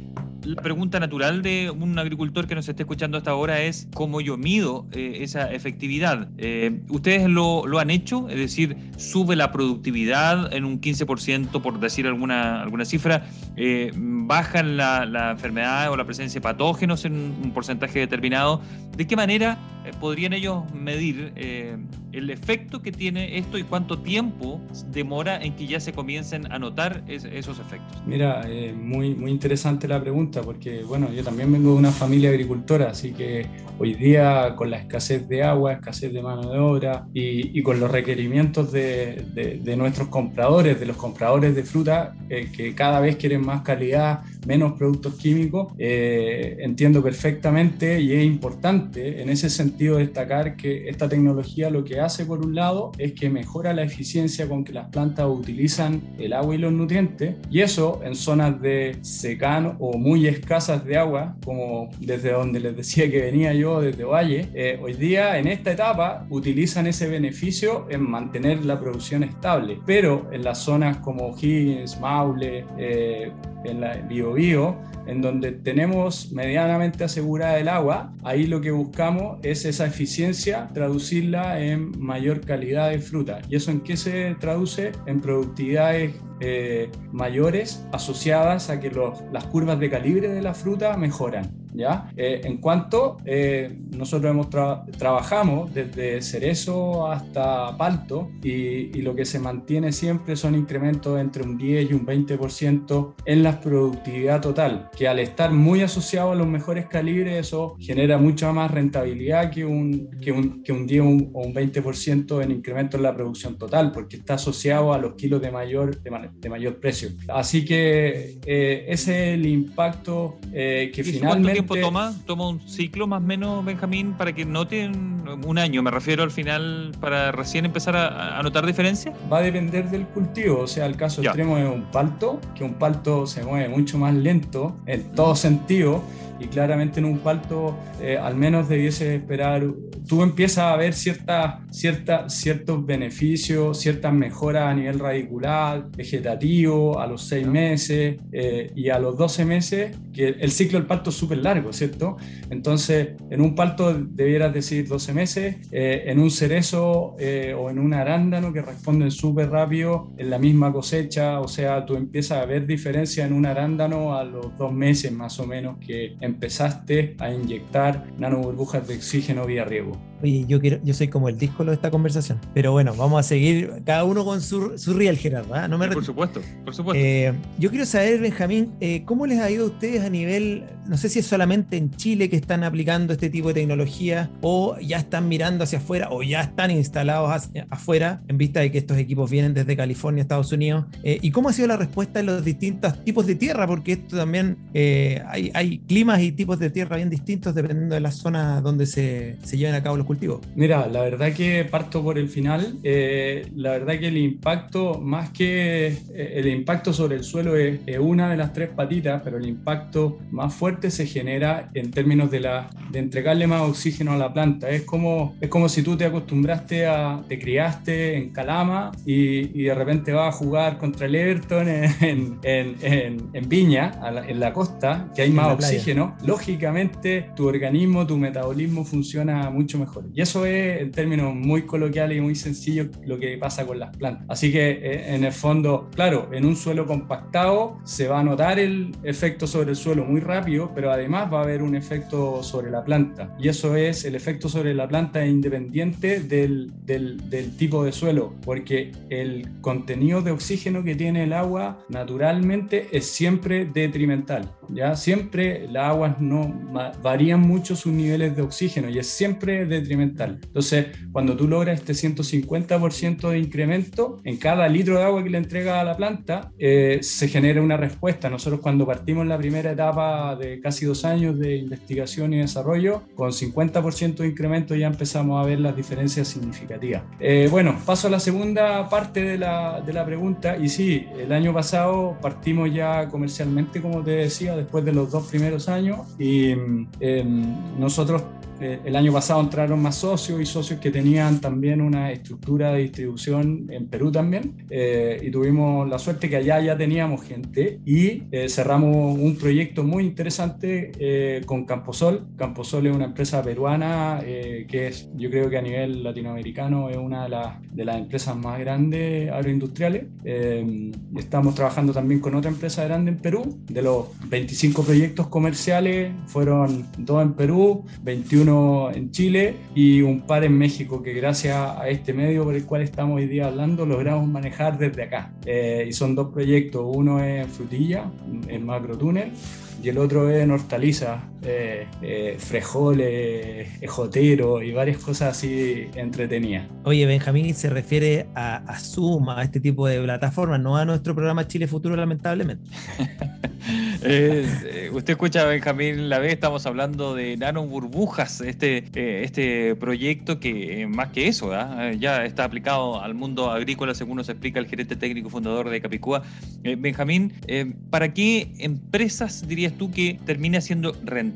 la pregunta natural de un agricultor que nos esté escuchando hasta ahora es cómo yo mido eh, esa efectividad. Eh, ¿Ustedes lo, han hecho? Es decir, ¿sube la productividad en un 15%, por decir alguna, alguna cifra? Eh, ¿Bajan la, la, enfermedad o la presencia de patógenos en un porcentaje determinado? ¿De qué manera podrían ellos medir el efecto que tiene esto y cuánto tiempo demora en que ya se comiencen a notar es, esos efectos? Mira, muy, muy interesante la pregunta porque bueno, yo también vengo de una familia agricultora, así que hoy día con la escasez de agua, escasez de mano de obra y, con los requerimientos de, de, nuestros compradores, de los compradores de fruta, eh, que cada vez quieren más calidad, menos productos químicos, eh, entiendo perfectamente y es importante en ese sentido destacar que esta tecnología lo que hace por un lado es que mejora la eficiencia con que las plantas utilizan el agua y los nutrientes y eso en zonas de secano o muy escasas de agua, como desde donde les decía que venía yo, desde Valle, eh, hoy día en esta etapa utilizan ese beneficio en mantener la producción estable, pero en las zonas como Higgins, Maule, eh, en la Biobío, en donde tenemos medianamente asegurada el agua, ahí lo que buscamos es esa eficiencia, traducirla en mayor calidad de fruta. ¿Y eso en qué se traduce? En productividades eh, mayores asociadas a que las curvas de calibre de la fruta mejoran. ¿Ya? Eh, en cuanto eh, nosotros hemos trabajamos desde cerezo hasta palto y, y, lo que se mantiene siempre son incrementos entre un 10 y un 20% en la productividad total, que al estar muy asociado a los mejores calibres eso genera mucha más rentabilidad que un, que un, que un 10 o un 20% en incremento en la producción total, porque está asociado a los kilos de mayor, de, mayor precio. Así que eh, ese es el impacto que finalmente toma? ¿Toma un ciclo más o menos, Benjamín, para que noten un año? Me refiero al final, para recién empezar a, notar diferencia. Va a depender del cultivo. O sea, el caso extremo es un palto, que un palto se mueve mucho más lento en todo sentido y claramente en un palto eh, al menos debiese esperar, tú empiezas a ver cierta, cierta, ciertos beneficios, ciertas mejoras a nivel radicular, vegetativo, a los seis meses eh, y a los 12 meses, que el ciclo del palto es súper largo, ¿cierto? Entonces, en un palto debieras decir 12 meses, eh, en un cerezo o en un arándano que responden súper rápido en la misma cosecha, o sea, tú empiezas a ver diferencia en un arándano a los dos meses más o menos que empezaste a inyectar nanoburbujas de oxígeno vía riego. you. Oye, yo, quiero, yo soy como el disco de esta conversación. Pero bueno, vamos a seguir cada uno con su, su riel, Gerardo. ¿ah? No me por supuesto, por supuesto. Eh, yo quiero saber, Benjamín, eh, ¿cómo les ha ido a ustedes a nivel, no sé si es solamente en Chile que están aplicando este tipo de tecnología o ya están mirando hacia afuera o ya están instalados afuera en vista de que estos equipos vienen desde California, Estados Unidos? Eh, ¿Y cómo ha sido la respuesta en los distintos tipos de tierra? Porque esto también hay, hay, climas y tipos de tierra bien distintos dependiendo de la zona donde se, se lleven a cabo los Mira, la verdad que parto por el final. Eh, la verdad que el impacto, más que eh, el impacto sobre el suelo es, una de las tres patitas, pero el impacto más fuerte se genera en términos de, la, de entregarle más oxígeno a la planta. Es como, es como si tú te acostumbraste a, te criaste en Calama y, y de repente vas a jugar contra el Everton en, *laughs* en, en, Viña, en la costa, que hay más oxígeno. Lógicamente, tu organismo, tu metabolismo funciona mucho mejor. Y eso es, en términos muy coloquiales y muy sencillos, lo que pasa con las plantas. Así que, eh, en el fondo, claro, en un suelo compactado se va a notar el efecto sobre el suelo muy rápido, pero además va a haber un efecto sobre la planta. Y eso es, el efecto sobre la planta independiente del, del, del tipo de suelo, porque el contenido de oxígeno que tiene el agua naturalmente es siempre detrimental. ¿ya? Siempre las aguas no varían mucho sus niveles de oxígeno y es siempre Entonces, cuando tú logras este 150% de incremento en cada litro de agua que le entrega a la planta, eh, se genera una respuesta. Nosotros cuando partimos la primera etapa de casi dos años de investigación y desarrollo, con 50% de incremento ya empezamos a ver las diferencias significativas. Eh, bueno, paso a la segunda parte de la, de la pregunta y sí, el año pasado partimos ya comercialmente, como te decía, después de los dos primeros años y em, nosotros eh, el año pasado entraron más socios y socios que tenían también una estructura de distribución en Perú también. Eh, y tuvimos la suerte que allá ya teníamos gente y eh, cerramos un proyecto muy interesante con Camposol. Camposol es una empresa peruana que es, yo creo que a nivel latinoamericano es una de, las, de las empresas más grandes agroindustriales. estamos trabajando también con otra empresa grande en Perú. De los 25 proyectos comerciales fueron dos en Perú, 21 uno en Chile y un par en México, que gracias a este medio por el cual estamos hoy día hablando, logramos manejar desde acá. Eh, y son dos proyectos, uno es Frutilla, en Macrotúnel, y el otro es en hortalizas, eh, eh, frejoles, ejotero y varias cosas así entretenidas. Oye, Benjamín se refiere a, a Zoom, a este tipo de plataformas, no a nuestro programa Chile Futuro, lamentablemente. *laughs* Eh, usted escucha a Benjamín La vez estamos hablando de nano burbujas, este, este proyecto que más que eso, ya está aplicado al mundo agrícola, según nos explica el gerente técnico fundador de Capicúa. Benjamín, ¿para qué empresas dirías tú que termina siendo rentable?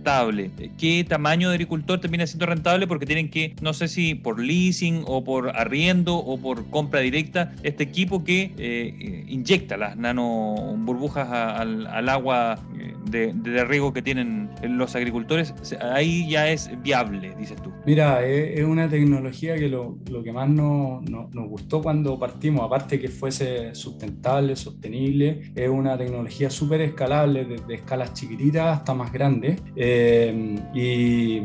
¿Qué tamaño de agricultor termina siendo rentable? Porque tienen que, no sé si por leasing o por arriendo o por compra directa, este equipo que eh, eh, inyecta las nano burbujas al, agua eh, de, de, riego que tienen los agricultores, ahí ya es viable, dices tú. Mira, es, una tecnología que lo, que más nos gustó cuando partimos, aparte que fuese sustentable, sostenible, es una tecnología súper escalable desde escalas chiquitas hasta más grande. Eh, y,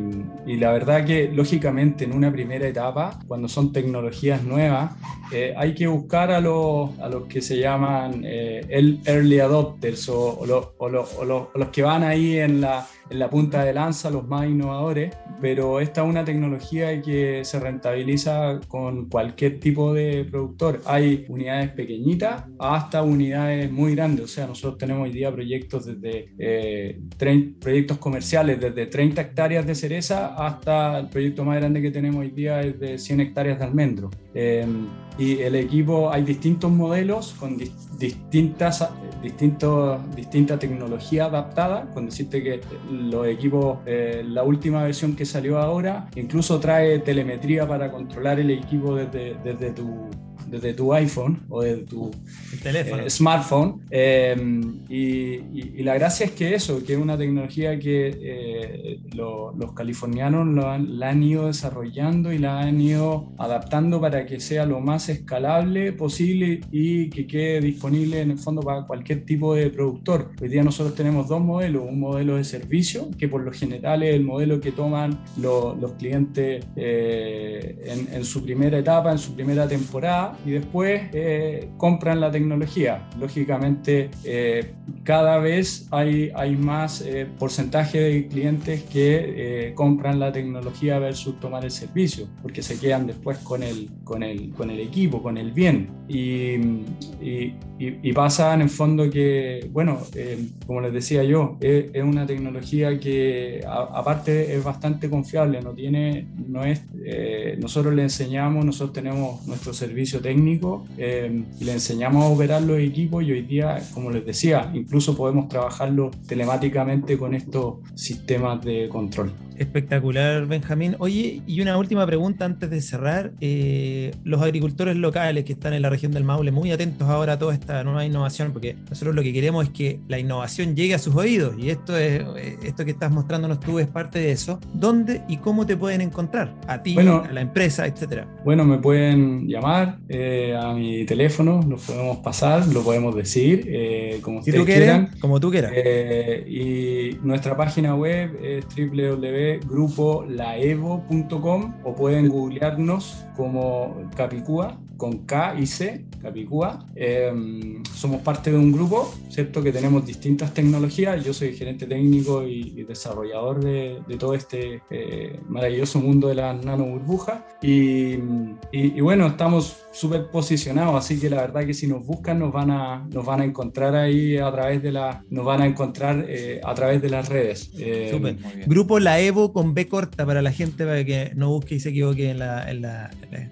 la verdad que, lógicamente, en una primera etapa, cuando son tecnologías nuevas, eh, hay que buscar a los, a los que se llaman eh, el early adopters o, o, los que van ahí en la en la punta de lanza, los más innovadores, pero esta es una tecnología que se rentabiliza con cualquier tipo de productor. Hay unidades pequeñitas hasta unidades muy grandes, o sea, nosotros tenemos hoy día proyectos desde eh, proyectos comerciales desde 30 hectáreas de cereza hasta el proyecto más grande que tenemos hoy día es de 100 hectáreas de almendro. Eh, y el equipo, hay distintos modelos con distintas, distintos, distinta tecnología adaptada, con decirte que los equipos, eh, la última versión que salió ahora, incluso trae telemetría para controlar el equipo desde, desde tu desde tu iPhone o de tu eh, smartphone. Em, y, la gracia es que eso, que es una tecnología que eh, los californianos la han ido desarrollando y la han ido adaptando para que sea lo más escalable posible y que quede disponible en el fondo para cualquier tipo de productor. Hoy día nosotros tenemos dos modelos, un modelo de servicio, que por lo general es el modelo que toman los clientes eh, en, en su primera etapa, en su primera temporada, y después eh, compran la tecnología. Lógicamente, eh, cada vez hay, hay más eh, porcentaje de clientes que compran la tecnología versus tomar el servicio, porque se quedan después con el, con el, con el equipo, con el bien. Y, y, y, pasa en el fondo que, bueno, como les decía yo, es, una tecnología que aparte es bastante confiable, no tiene, no es, nosotros le enseñamos, nosotros tenemos nuestro servicio técnico eh, le enseñamos a operar los equipos y hoy día, como les decía, incluso podemos trabajarlo telemáticamente con estos sistemas de control. Espectacular, Benjamín. Oye, y una última pregunta antes de cerrar. Eh, los agricultores locales que están en la región del Maule, muy atentos ahora a toda esta nueva innovación, porque nosotros lo que queremos es que la innovación llegue a sus oídos, y esto, es, eh, esto que estás mostrándonos tú es parte de eso. ¿Dónde y cómo te pueden encontrar? A ti, a la empresa, etcétera. Bueno, me pueden llamar eh, a mi teléfono, lo podemos pasar, lo podemos decir, como ustedes quieran. Como tú quieras. y nuestra página web es www www.grupolaevo.com o pueden googlearnos como Capicúa con K y C, Capicúa. Em, somos parte de un grupo, ¿cierto? Que tenemos distintas tecnologías. Yo soy gerente técnico y, desarrollador de, todo este eh, maravilloso mundo de las nanoburbujas. Y, y, y bueno, estamos súper posicionados, así que la verdad que si nos buscan nos van a, nos van a encontrar ahí a través de la, nos van a encontrar eh, a través de las redes. Eh, grupo La Evo con B corta para la gente para que no busque y se equivoque en la, en la,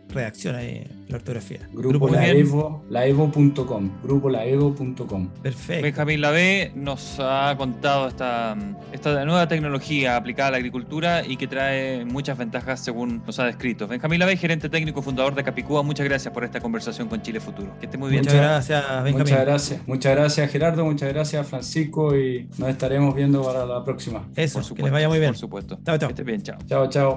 redacción ahí, la ortografía. Grupo, La Evo, laevo.com, grupo laevo.com. Perfecto. Benjamín Lavé nos ha contado esta, esta nueva tecnología aplicada a la agricultura y que trae muchas ventajas según nos ha descrito. Benjamín Lavé, gerente técnico, fundador de Capicúa, muchas gracias por esta conversación con Chile Futuro. Que esté muy bien. Muchas gracias, Benjamín. Muchas gracias, muchas gracias Gerardo, muchas gracias Francisco y nos estaremos viendo para la próxima. Eso, por supuesto, que les vaya muy bien. Por supuesto. Chao, chao. Que esté bien, chao. Chao, chao.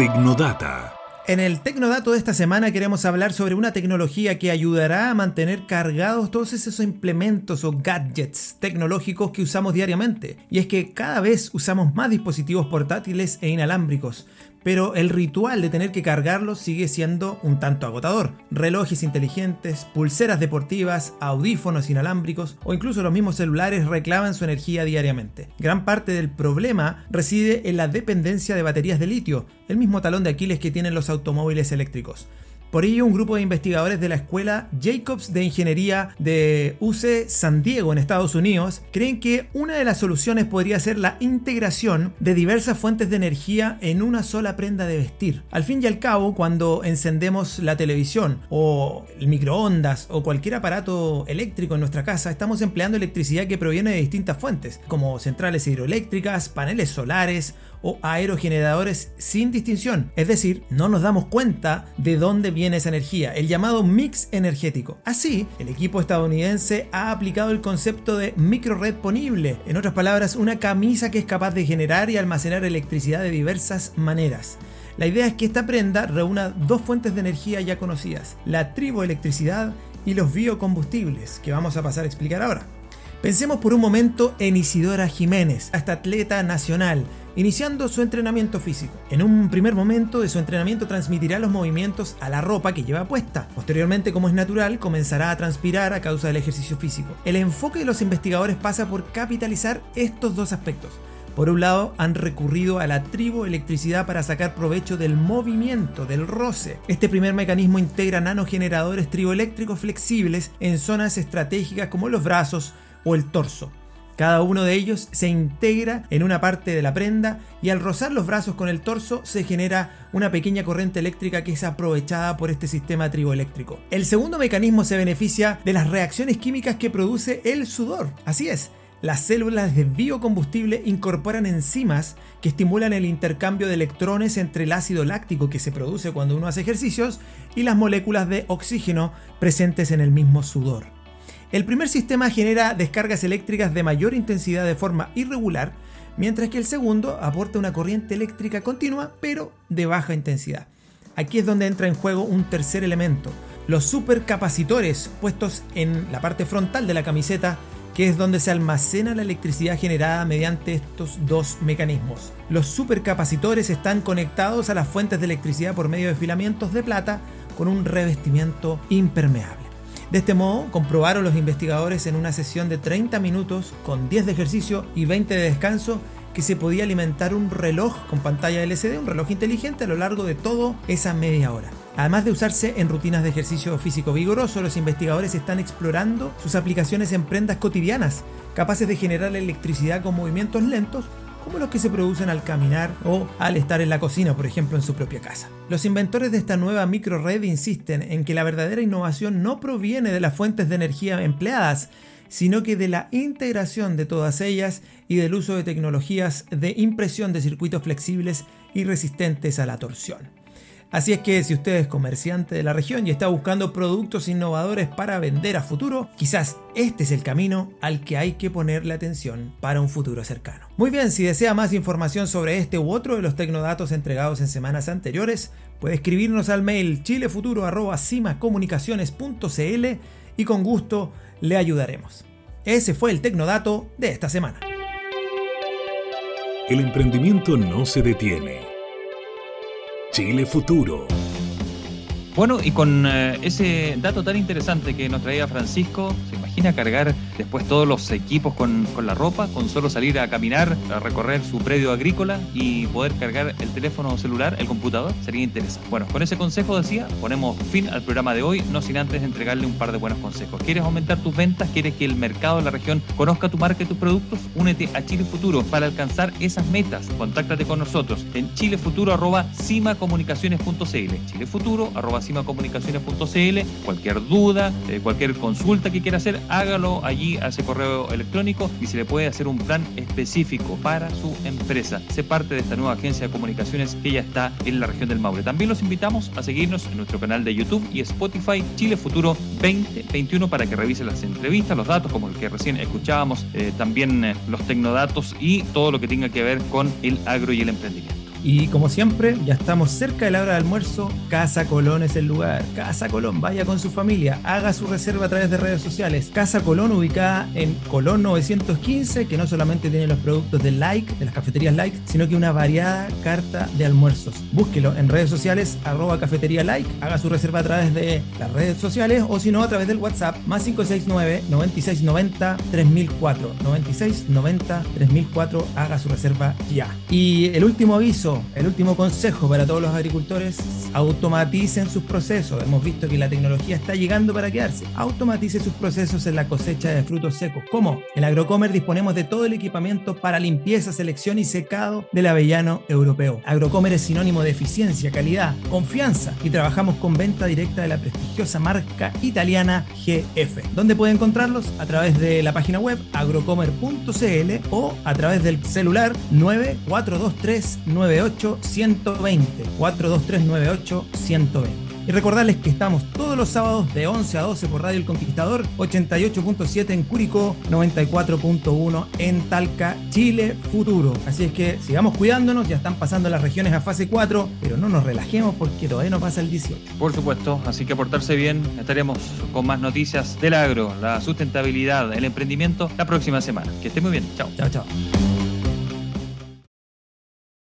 Tecnodata. En el Tecnodato de esta semana queremos hablar sobre una tecnología que ayudará a mantener cargados todos esos implementos o gadgets tecnológicos que usamos diariamente. Y es que cada vez usamos más dispositivos portátiles e inalámbricos, pero el ritual de tener que cargarlos sigue siendo un tanto agotador. Relojes inteligentes, pulseras deportivas, audífonos inalámbricos o incluso los mismos celulares reclaman su energía diariamente. Gran parte del problema reside en la dependencia de baterías de litio, el mismo talón de Aquiles que tienen los automóviles eléctricos. Por ello, un grupo de investigadores de la Escuela Jacobs de Ingeniería de UC San Diego en Estados Unidos creen que una de las soluciones podría ser la integración de diversas fuentes de energía en una sola prenda de vestir. Al fin y al cabo, cuando encendemos la televisión o el microondas o cualquier aparato eléctrico en nuestra casa, estamos empleando electricidad que proviene de distintas fuentes, como centrales hidroeléctricas, paneles solares o aerogeneradores sin distinción. Es decir, no nos damos cuenta de dónde viene esa energía, el llamado mix energético. Así, el equipo estadounidense ha aplicado el concepto de microred ponible, en otras palabras, una camisa que es capaz de generar y almacenar electricidad de diversas maneras. La idea es que esta prenda reúna dos fuentes de energía ya conocidas, la triboelectricidad y los biocombustibles, que vamos a pasar a explicar ahora. Pensemos por un momento en Isidora Jiménez, esta atleta nacional, iniciando su entrenamiento físico. En un primer momento de su entrenamiento transmitirá los movimientos a la ropa que lleva puesta. Posteriormente, como es natural, comenzará a transpirar a causa del ejercicio físico. El enfoque de los investigadores pasa por capitalizar estos dos aspectos. Por un lado, han recurrido a la triboelectricidad para sacar provecho del movimiento, del roce. Este primer mecanismo integra nanogeneradores triboeléctricos flexibles en zonas estratégicas como los brazos o el torso. Cada uno de ellos se integra en una parte de la prenda y al rozar los brazos con el torso se genera una pequeña corriente eléctrica que es aprovechada por este sistema triboeléctrico. El segundo mecanismo se beneficia de las reacciones químicas que produce el sudor. Así es, las células de biocombustible incorporan enzimas que estimulan el intercambio de electrones entre el ácido láctico que se produce cuando uno hace ejercicios y las moléculas de oxígeno presentes en el mismo sudor. El primer sistema genera descargas eléctricas de mayor intensidad de forma irregular, mientras que el segundo aporta una corriente eléctrica continua pero de baja intensidad. Aquí es donde entra en juego un tercer elemento, los supercapacitores puestos en la parte frontal de la camiseta, que es donde se almacena la electricidad generada mediante estos dos mecanismos. Los supercapacitores están conectados a las fuentes de electricidad por medio de filamentos de plata con un revestimiento impermeable. De este modo, comprobaron los investigadores en una sesión de 30 minutos con 10 de ejercicio y 20 de descanso que se podía alimentar un reloj con pantalla LCD, un reloj inteligente a lo largo de toda esa media hora. Además de usarse en rutinas de ejercicio físico vigoroso, los investigadores están explorando sus aplicaciones en prendas cotidianas, capaces de generar electricidad con movimientos lentos como los que se producen al caminar o al estar en la cocina, por ejemplo, en su propia casa. Los inventores de esta nueva microred insisten en que la verdadera innovación no proviene de las fuentes de energía empleadas, sino que de la integración de todas ellas y del uso de tecnologías de impresión de circuitos flexibles y resistentes a la torsión. Así es que si usted es comerciante de la región y está buscando productos innovadores para vender a futuro, quizás este es el camino al que hay que ponerle atención para un futuro cercano. Muy bien, si desea más información sobre este u otro de los tecnodatos entregados en semanas anteriores, puede escribirnos al mail chilefuturo.cimacomunicaciones.cl y con gusto le ayudaremos. Ese fue el Tecnodato de esta semana. El emprendimiento no se detiene. Chile Futuro. Bueno, y con eh, ese dato tan interesante que nos traía Francisco, ¿se imagina cargar después todos los equipos con, con, la ropa, con solo salir a caminar, a recorrer su predio agrícola y poder cargar el teléfono celular, el computador? Sería interesante. Bueno, con ese consejo decía, ponemos fin al programa de hoy, no sin antes entregarle un par de buenos consejos. ¿Quieres aumentar tus ventas? ¿Quieres que el mercado de la región conozca tu marca y tus productos? Únete a Chile Futuro para alcanzar esas metas. Contáctate con nosotros en chilefuturo.cimacomunicaciones.cl chilefuturo cimacomunicaciones.cl. Cualquier duda, eh, cualquier consulta que quiera hacer, hágalo allí a ese correo electrónico y se le puede hacer un plan específico para su empresa. Sé parte de esta nueva agencia de comunicaciones que ya está en la región del Maule. También los invitamos a seguirnos en nuestro canal de YouTube y Spotify Chile Futuro 2021 para que revise las entrevistas, los datos como el que recién escuchábamos, eh, también eh, los tecnodatos y todo lo que tenga que ver con el agro y el emprendimiento. Y como siempre, ya estamos cerca de la hora de almuerzo. Casa Colón es el lugar. Casa Colón, vaya con su familia, haga su reserva a través de redes sociales. Casa Colón, ubicada en Colón 915, que no solamente tiene los productos de Like, de las cafeterías Like, sino que una variada carta de almuerzos. Búsquelo en redes sociales, arroba cafetería Like, haga su reserva a través de las redes sociales o si no, a través del WhatsApp, más 569 9690 3004. 9690 3004, haga su reserva ya. Y el último aviso el último consejo para todos los agricultores, automaticen sus procesos. Hemos visto que la tecnología está llegando para quedarse. Automatice sus procesos en la cosecha de frutos secos. ¿Cómo? En Agrocomer disponemos de todo el equipamiento para limpieza, selección y secado del avellano europeo. Agrocomer es sinónimo de eficiencia, calidad, confianza y trabajamos con venta directa de la prestigiosa marca italiana GF. ¿Dónde puede encontrarlos? A través de la página web agrocomer.cl o a través del celular 9423 98 120 42398 120. Y recordarles que estamos todos los sábados de 11 a 12 por Radio El Conquistador, 88.7 en Curicó, 94.1 en Talca, Chile Futuro. Así es que sigamos cuidándonos, ya están pasando las regiones a fase 4, pero no nos relajemos porque todavía no pasa el 18. Por supuesto, así que portarse bien, estaremos con más noticias del agro, la sustentabilidad, el emprendimiento la próxima semana. Que esté muy bien, chao. Chao, chao.